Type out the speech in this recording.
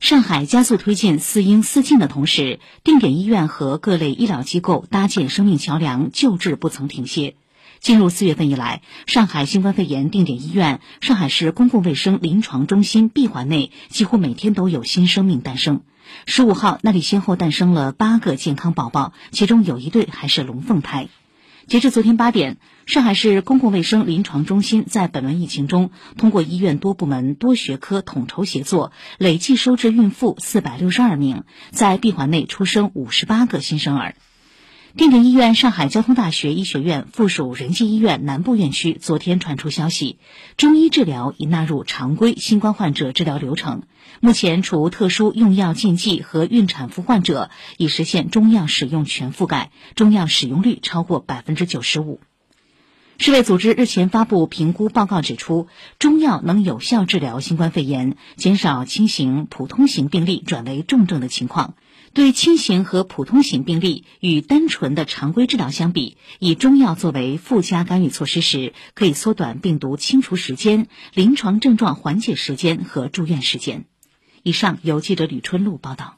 上海加速推进“四应四尽”的同时，定点医院和各类医疗机构搭建生命桥梁救治不曾停歇。进入四月份以来，上海新冠肺炎定点医院、上海市公共卫生临床中心闭环内几乎每天都有新生命诞生。十五号，那里先后诞生了八个健康宝宝，其中有一对还是龙凤胎。截至昨天八点，上海市公共卫生临床中心在本轮疫情中，通过医院多部门多学科统筹协作，累计收治孕妇四百六十二名，在闭环内出生五十八个新生儿。定点医院上海交通大学医学院附属仁济医院南部院区昨天传出消息，中医治疗已纳入常规新冠患者治疗流程。目前，除特殊用药禁忌和孕产妇患者，已实现中药使用全覆盖，中药使用率超过百分之九十五。世卫组织日前发布评估报告，指出中药能有效治疗新冠肺炎，减少轻型、普通型病例转为重症的情况。对轻型和普通型病例与单纯的常规治疗相比，以中药作为附加干预措施时，可以缩短病毒清除时间、临床症状缓解时间和住院时间。以上由记者吕春露报道。